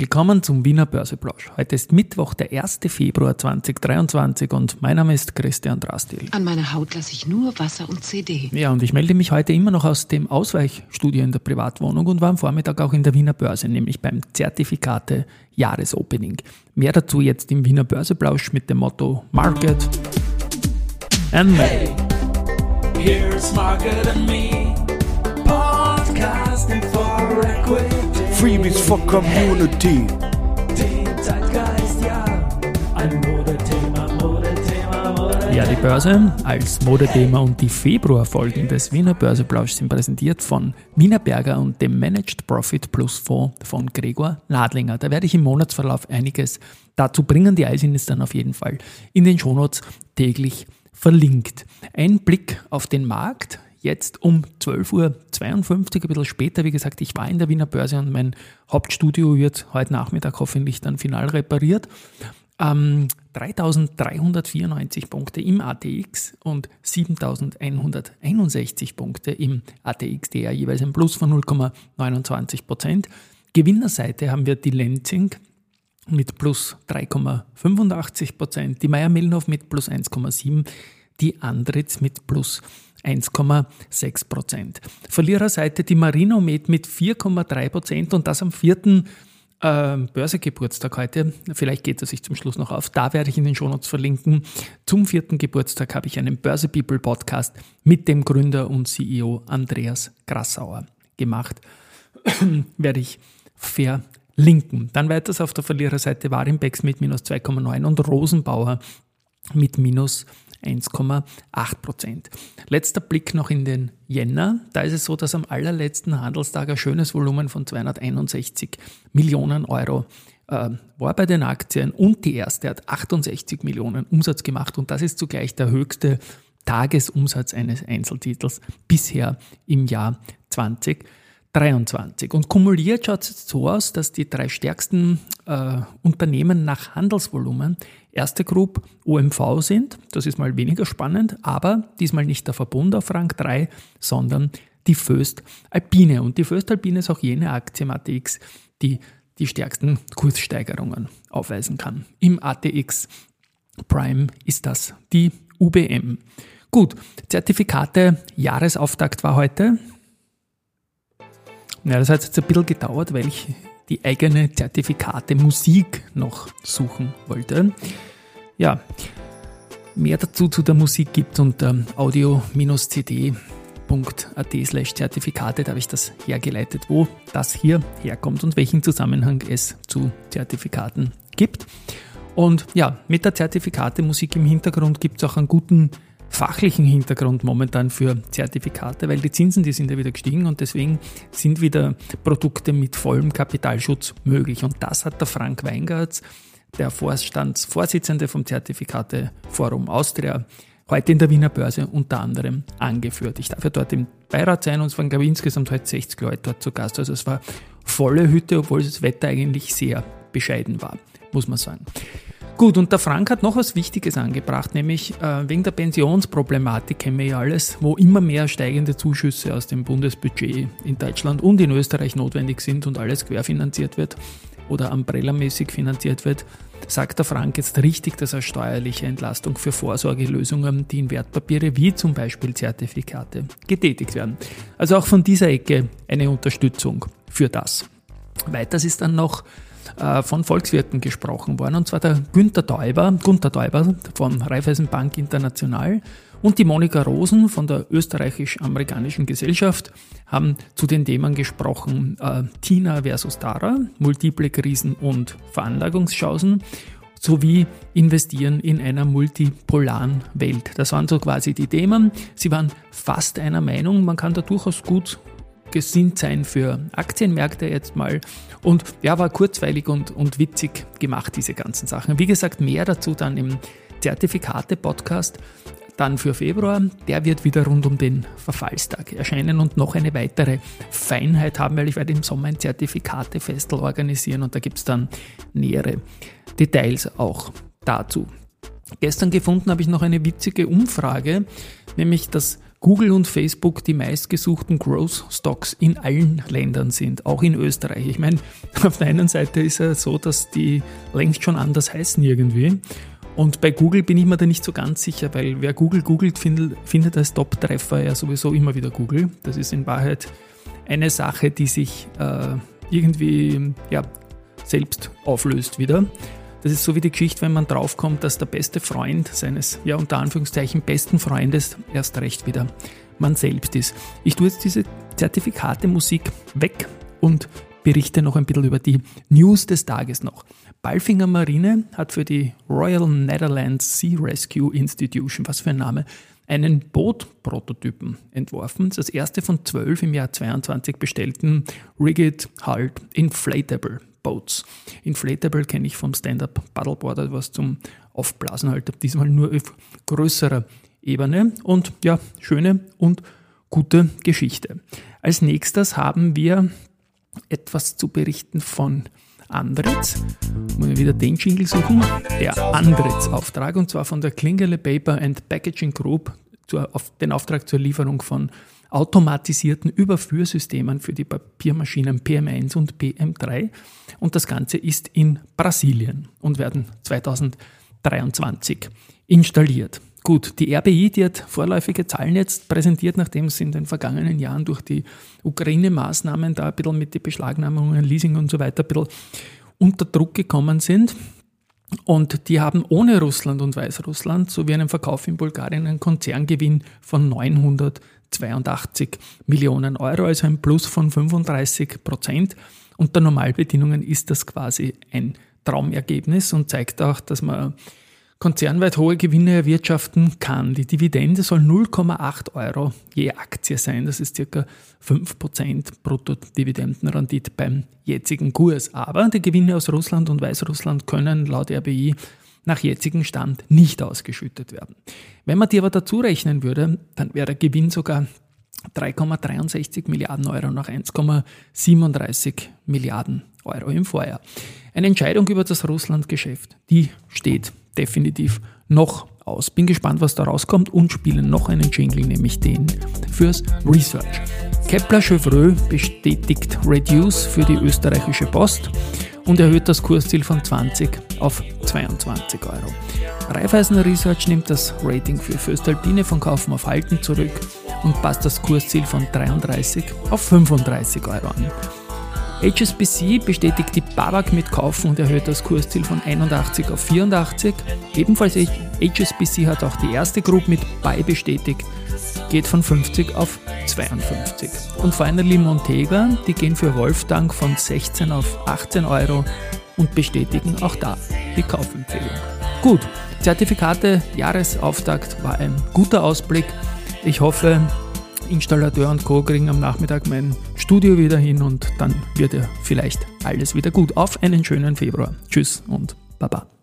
Willkommen zum Wiener Börseplausch. Heute ist Mittwoch, der 1. Februar 2023 und mein Name ist Christian Drastil. An meiner Haut lasse ich nur Wasser und CD. Ja, und ich melde mich heute immer noch aus dem Ausweichstudio in der Privatwohnung und war am Vormittag auch in der Wiener Börse, nämlich beim Zertifikate Jahresopening. Mehr dazu jetzt im Wiener Börseplausch mit dem Motto Market and Me. Hey, here's Market and Me. Freebies for Community. Ja, die Börse als Modethema und die Februarfolgen des Wiener Börseplausch sind präsentiert von Wiener Berger und dem Managed Profit Plus Fonds von Gregor Nadlinger. Da werde ich im Monatsverlauf einiges dazu bringen. Die Eisen ist dann auf jeden Fall in den Shownotes täglich verlinkt. Ein Blick auf den Markt jetzt um 12.52 Uhr, ein bisschen später. Wie gesagt, ich war in der Wiener Börse und mein Hauptstudio wird heute Nachmittag hoffentlich dann final repariert. Ähm, 3.394 Punkte im ATX und 7.161 Punkte im ATX, der jeweils ein Plus von 0,29 Prozent. Gewinnerseite haben wir die Lenzing mit plus 3,85 Prozent, die Meier-Mellenhof mit plus 1,7, die Andritz mit plus 1,6 Prozent. Verliererseite die Marinomed mit 4,3 Prozent und das am vierten äh, Börsegeburtstag heute. Vielleicht geht es sich zum Schluss noch auf. Da werde ich in den Shownotes verlinken. Zum vierten Geburtstag habe ich einen Börse People Podcast mit dem Gründer und CEO Andreas Grassauer gemacht. werde ich verlinken. Dann weiters auf der Verliererseite Warimbex mit minus 2,9 und Rosenbauer mit minus 1,8 Prozent. Letzter Blick noch in den Jänner. Da ist es so, dass am allerletzten Handelstag ein schönes Volumen von 261 Millionen Euro äh, war bei den Aktien und die erste hat 68 Millionen Umsatz gemacht und das ist zugleich der höchste Tagesumsatz eines Einzeltitels bisher im Jahr 2023. Und kumuliert schaut es jetzt so aus, dass die drei stärksten äh, Unternehmen nach Handelsvolumen erste Group OMV sind. Das ist mal weniger spannend, aber diesmal nicht der Verbund auf Rang 3, sondern die Föst Alpine. Und die Föst Alpine ist auch jene Aktie im ATX, die die stärksten Kurssteigerungen aufweisen kann. Im ATX Prime ist das die UBM. Gut, Zertifikate, Jahresauftakt war heute. Ja, das hat jetzt ein bisschen gedauert, weil ich die eigene Zertifikate Musik noch suchen wollte. Ja, mehr dazu zu der Musik gibt unter audio-cd.at slash Zertifikate, da habe ich das hergeleitet, wo das hier herkommt und welchen Zusammenhang es zu Zertifikaten gibt. Und ja, mit der Zertifikate Musik im Hintergrund gibt es auch einen guten fachlichen Hintergrund momentan für Zertifikate, weil die Zinsen, die sind ja wieder gestiegen und deswegen sind wieder Produkte mit vollem Kapitalschutz möglich. Und das hat der Frank Weingartz, der Vorstandsvorsitzende vom Zertifikateforum Austria, heute in der Wiener Börse unter anderem angeführt. Ich darf ja dort im Beirat sein und es waren, glaube ich, insgesamt heute 60 Leute dort zu Gast. Also es war volle Hütte, obwohl das Wetter eigentlich sehr bescheiden war, muss man sagen. Gut, und der Frank hat noch was Wichtiges angebracht, nämlich äh, wegen der Pensionsproblematik kennen wir ja alles, wo immer mehr steigende Zuschüsse aus dem Bundesbudget in Deutschland und in Österreich notwendig sind und alles querfinanziert wird oder Umbrella-mäßig finanziert wird, sagt der Frank jetzt richtig, dass er steuerliche Entlastung für Vorsorgelösungen, die in Wertpapiere wie zum Beispiel Zertifikate getätigt werden. Also auch von dieser Ecke eine Unterstützung für das. Weiters ist dann noch äh, von Volkswirten gesprochen worden, und zwar der Günther Täuber, Gunther Täuber von Raiffeisenbank International und die Monika Rosen von der österreichisch-amerikanischen Gesellschaft haben zu den Themen gesprochen äh, Tina versus Dara, multiple Krisen und Veranlagungschancen sowie investieren in einer multipolaren Welt. Das waren so quasi die Themen. Sie waren fast einer Meinung, man kann da durchaus gut gesinnt sein für Aktienmärkte jetzt mal. Und ja, war kurzweilig und, und witzig gemacht, diese ganzen Sachen. Wie gesagt, mehr dazu dann im Zertifikate-Podcast. Dann für Februar, der wird wieder rund um den Verfallstag erscheinen und noch eine weitere Feinheit haben, weil ich werde im Sommer ein Zertifikate-Festel organisieren und da gibt es dann nähere Details auch dazu. Gestern gefunden habe ich noch eine witzige Umfrage, nämlich das Google und Facebook die meistgesuchten Growth Stocks in allen Ländern sind, auch in Österreich. Ich meine, auf der einen Seite ist es so, dass die längst schon anders heißen irgendwie. Und bei Google bin ich mir da nicht so ganz sicher, weil wer Google googelt, findet, findet als Top-Treffer ja sowieso immer wieder Google. Das ist in Wahrheit eine Sache, die sich äh, irgendwie ja, selbst auflöst wieder. Das ist so wie die Geschichte, wenn man draufkommt, dass der beste Freund seines, ja unter Anführungszeichen, besten Freundes erst recht wieder man selbst ist. Ich tue jetzt diese Zertifikate Musik weg und berichte noch ein bisschen über die News des Tages noch. Balfinger Marine hat für die Royal Netherlands Sea Rescue Institution, was für ein Name, einen Bootprototypen entworfen. Das erste von zwölf im Jahr 22 bestellten Rigid Hulled Inflatable Boats. Inflatable kenne ich vom Stand-Up Paddleboard, was zum Aufblasen halt, diesmal nur auf größerer Ebene und ja, schöne und gute Geschichte. Als nächstes haben wir etwas zu berichten von Andritz. Muss ich wieder den Jingle suchen. Der Andritz-Auftrag und zwar von der Klingele Paper and Packaging Group, den Auftrag zur Lieferung von automatisierten Überführsystemen für die Papiermaschinen PM1 und PM3. Und das Ganze ist in Brasilien und werden 2023 installiert. Gut, die RBI, die hat vorläufige Zahlen jetzt präsentiert, nachdem es in den vergangenen Jahren durch die Ukraine-Maßnahmen da ein bisschen mit den Beschlagnahmungen, Leasing und so weiter ein bisschen unter Druck gekommen sind. Und die haben ohne Russland und Weißrussland sowie einen Verkauf in Bulgarien einen Konzerngewinn von 982 Millionen Euro, also ein Plus von 35 Prozent. Unter Normalbedingungen ist das quasi ein Traumergebnis und zeigt auch, dass man konzernweit hohe Gewinne erwirtschaften kann. Die Dividende soll 0,8 Euro je Aktie sein. Das ist circa 5% Bruttodividendenrendite beim jetzigen Kurs. Aber die Gewinne aus Russland und Weißrussland können laut RBI nach jetzigem Stand nicht ausgeschüttet werden. Wenn man die aber dazu rechnen würde, dann wäre der Gewinn sogar 3,63 Milliarden Euro nach 1,37 Milliarden Euro im Vorjahr. Eine Entscheidung über das Russland-Geschäft, die steht definitiv noch aus. Bin gespannt, was da rauskommt und spiele noch einen Jingle, nämlich den fürs Research. Kepler Chevreux bestätigt Reduce für die österreichische Post und erhöht das Kursziel von 20 auf 22 Euro. Raiffeisen Research nimmt das Rating für Föstalpine von Kaufen auf Halten zurück und passt das Kursziel von 33 auf 35 Euro an. HSBC bestätigt die Babak mit Kaufen und erhöht das Kursziel von 81 auf 84. Ebenfalls HSBC hat auch die erste Group mit Buy bestätigt, geht von 50 auf 52. Und finally Montega, die gehen für Wolfgang von 16 auf 18 Euro und bestätigen auch da die Kaufempfehlung. Gut, Zertifikate Jahresauftakt war ein guter Ausblick. Ich hoffe, Installateur und Co. kriegen am Nachmittag mein Studio wieder hin und dann wird ja vielleicht alles wieder gut. Auf einen schönen Februar. Tschüss und Baba.